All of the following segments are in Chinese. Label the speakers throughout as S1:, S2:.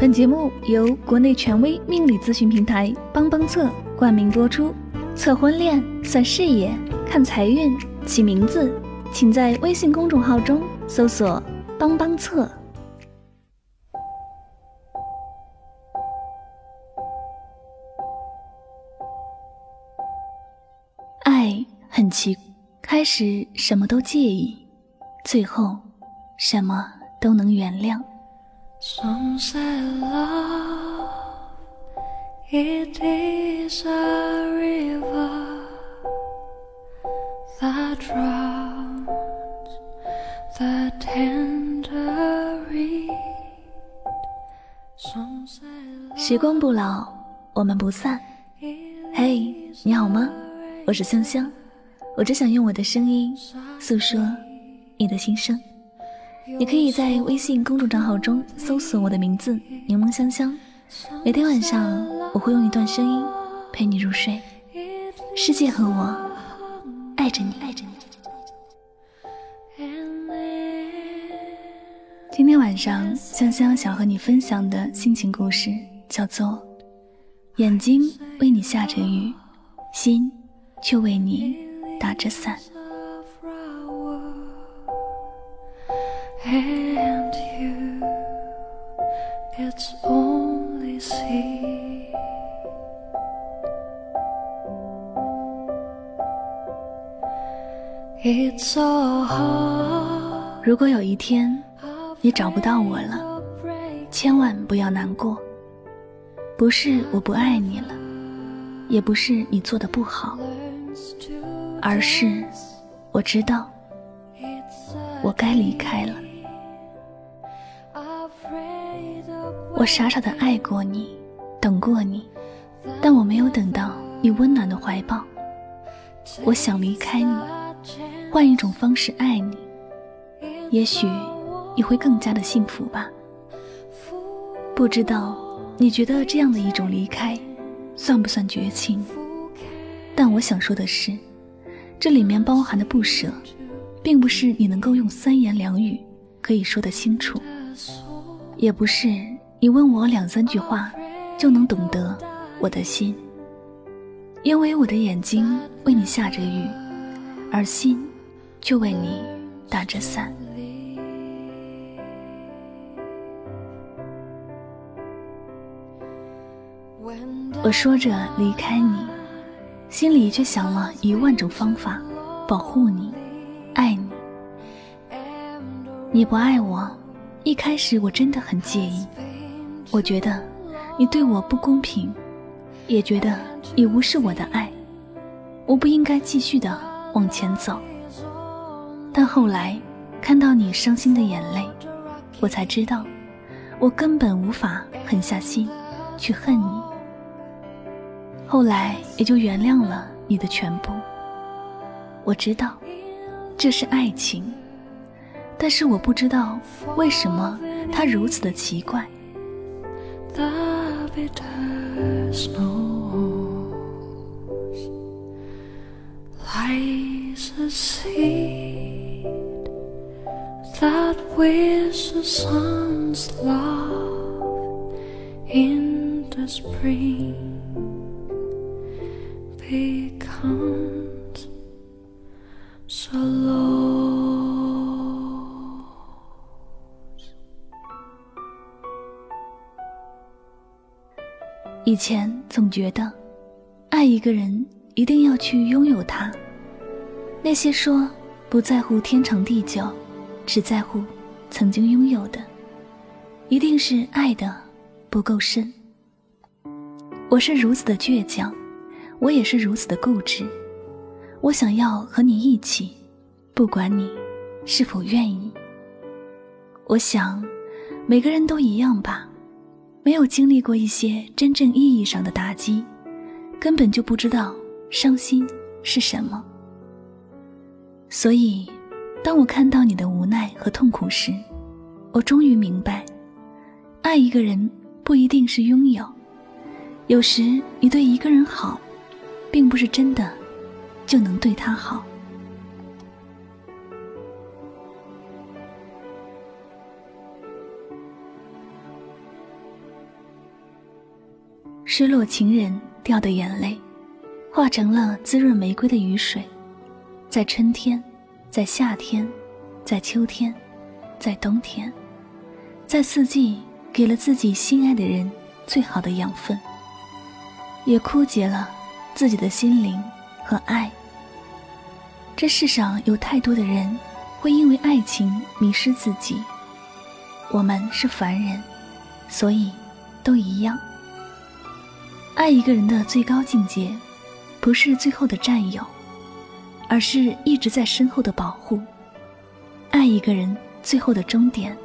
S1: 本节目由国内权威命理咨询平台帮帮测冠名播出。测婚恋、算事业、看财运、起名字，请在微信公众号中搜索“帮帮测”。爱很奇，开始什么都介意，最后什么都能原谅。Some say love it is a river that drowns the tender reed. 时光不老，我们不散。嘿，你好吗？我是香香，我只想用我的声音诉说你的心声。你可以在微信公众账号中搜索我的名字“柠檬香香”，每天晚上我会用一段声音陪你入睡。世界和我爱着你，爱着你。今天晚上香香想和你分享的心情故事叫做《眼睛为你下着雨，心却为你打着伞》。如果有一天你找不到我了千万不要难过不是我不爱你了也不是你做的不好而是我知道我该离开了我傻傻的爱过你，等过你，但我没有等到你温暖的怀抱。我想离开你，换一种方式爱你，也许你会更加的幸福吧。不知道你觉得这样的一种离开，算不算绝情？但我想说的是，这里面包含的不舍，并不是你能够用三言两语可以说得清楚，也不是。你问我两三句话，就能懂得我的心，因为我的眼睛为你下着雨，而心却为你打着伞。我说着离开你，心里却想了一万种方法保护你，爱你。你不爱我，一开始我真的很介意。我觉得你对我不公平，也觉得你无视我的爱，我不应该继续的往前走。但后来看到你伤心的眼泪，我才知道，我根本无法狠下心去恨你。后来也就原谅了你的全部。我知道这是爱情，但是我不知道为什么它如此的奇怪。the bitter snow. Seed that with the sun's love in the spring becomes so low. 以前总觉得，爱一个人一定要去拥有他。那些说不在乎天长地久，只在乎曾经拥有的，一定是爱的不够深。我是如此的倔强，我也是如此的固执。我想要和你一起，不管你是否愿意。我想，每个人都一样吧。没有经历过一些真正意义上的打击，根本就不知道伤心是什么。所以，当我看到你的无奈和痛苦时，我终于明白，爱一个人不一定是拥有。有时，你对一个人好，并不是真的就能对他好。失落情人掉的眼泪，化成了滋润玫瑰的雨水，在春天，在夏天，在秋天，在冬天，在四季，给了自己心爱的人最好的养分，也枯竭了自己的心灵和爱。这世上有太多的人，会因为爱情迷失自己。我们是凡人，所以都一样。爱一个人的最高境界，不是最后的占有，而是一直在身后的保护。爱一个人最后的终点，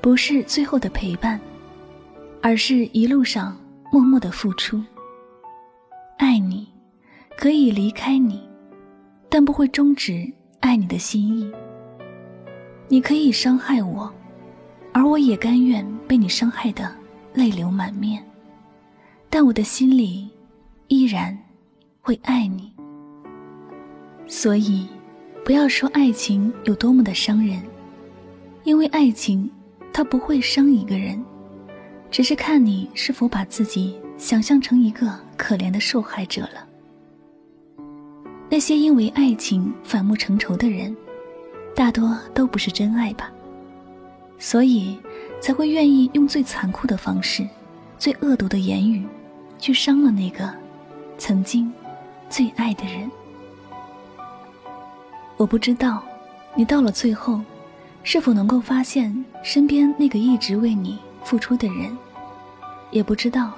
S1: 不是最后的陪伴，而是一路上默默的付出。爱你，可以离开你，但不会终止爱你的心意。你可以伤害我，而我也甘愿被你伤害的泪流满面。但我的心里依然会爱你，所以不要说爱情有多么的伤人，因为爱情它不会伤一个人，只是看你是否把自己想象成一个可怜的受害者了。那些因为爱情反目成仇的人，大多都不是真爱吧，所以才会愿意用最残酷的方式。最恶毒的言语，去伤了那个曾经最爱的人。我不知道，你到了最后，是否能够发现身边那个一直为你付出的人；也不知道，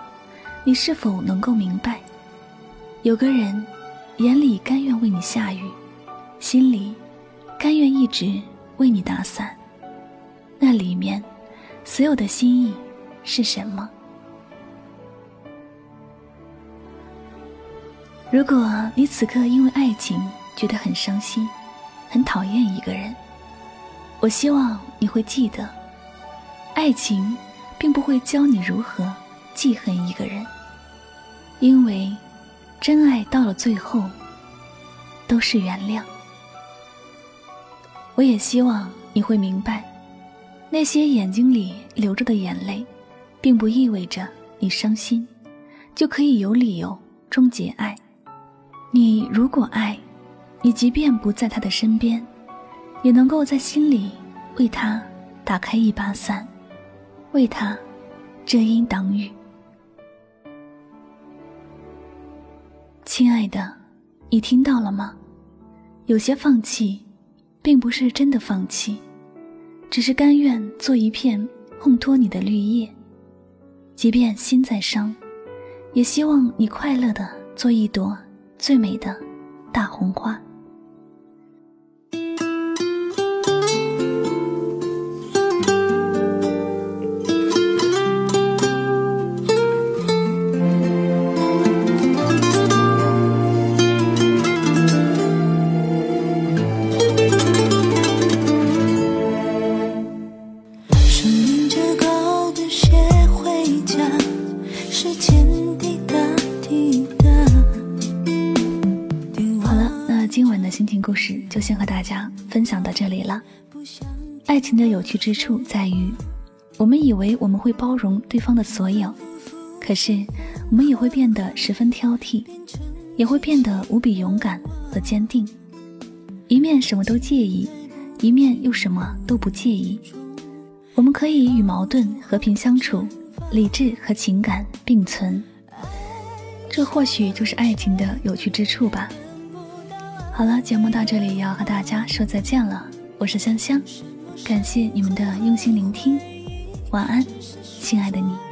S1: 你是否能够明白，有个人眼里甘愿为你下雨，心里甘愿一直为你打伞。那里面所有的心意是什么？如果你此刻因为爱情觉得很伤心，很讨厌一个人，我希望你会记得，爱情并不会教你如何记恨一个人，因为真爱到了最后都是原谅。我也希望你会明白，那些眼睛里流着的眼泪，并不意味着你伤心就可以有理由终结爱。你如果爱，你即便不在他的身边，也能够在心里为他打开一把伞，为他遮阴挡雨。亲爱的，你听到了吗？有些放弃，并不是真的放弃，只是甘愿做一片烘托你的绿叶，即便心再伤，也希望你快乐的做一朵。最美的大红花。今晚的心情故事就先和大家分享到这里了。爱情的有趣之处在于，我们以为我们会包容对方的所有，可是我们也会变得十分挑剔，也会变得无比勇敢和坚定。一面什么都介意，一面又什么都不介意。我们可以与矛盾和平相处，理智和情感并存。这或许就是爱情的有趣之处吧。好了，节目到这里要和大家说再见了。我是香香，感谢你们的用心聆听，晚安，亲爱的你。